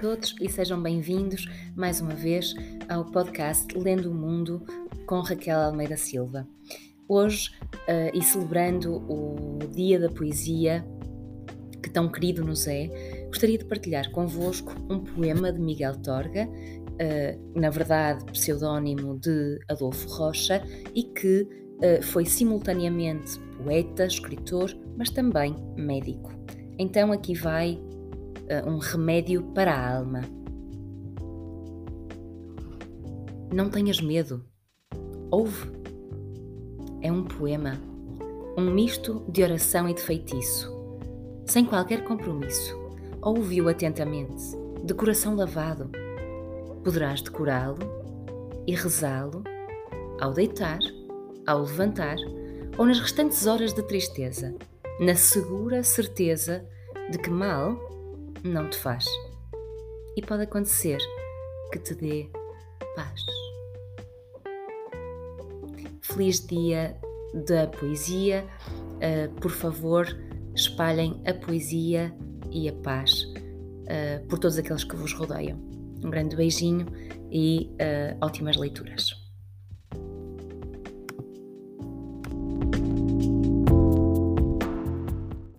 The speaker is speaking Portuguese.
todos e sejam bem-vindos mais uma vez ao podcast Lendo o Mundo com Raquel Almeida Silva. Hoje, uh, e celebrando o Dia da Poesia, que tão querido nos é, gostaria de partilhar convosco um poema de Miguel Torga, uh, na verdade pseudónimo de Adolfo Rocha, e que uh, foi simultaneamente poeta, escritor, mas também médico. Então aqui vai uh, um remédio para a alma. Não tenhas medo. Ouve. É um poema, um misto de oração e de feitiço, sem qualquer compromisso. Ouve-o atentamente, de coração lavado. Poderás decorá-lo e rezá-lo ao deitar, ao levantar ou nas restantes horas de tristeza, na segura certeza de que mal não te faz. E pode acontecer que te dê paz. Feliz dia da poesia. Uh, por favor, espalhem a poesia e a paz uh, por todos aqueles que vos rodeiam. Um grande beijinho e uh, ótimas leituras.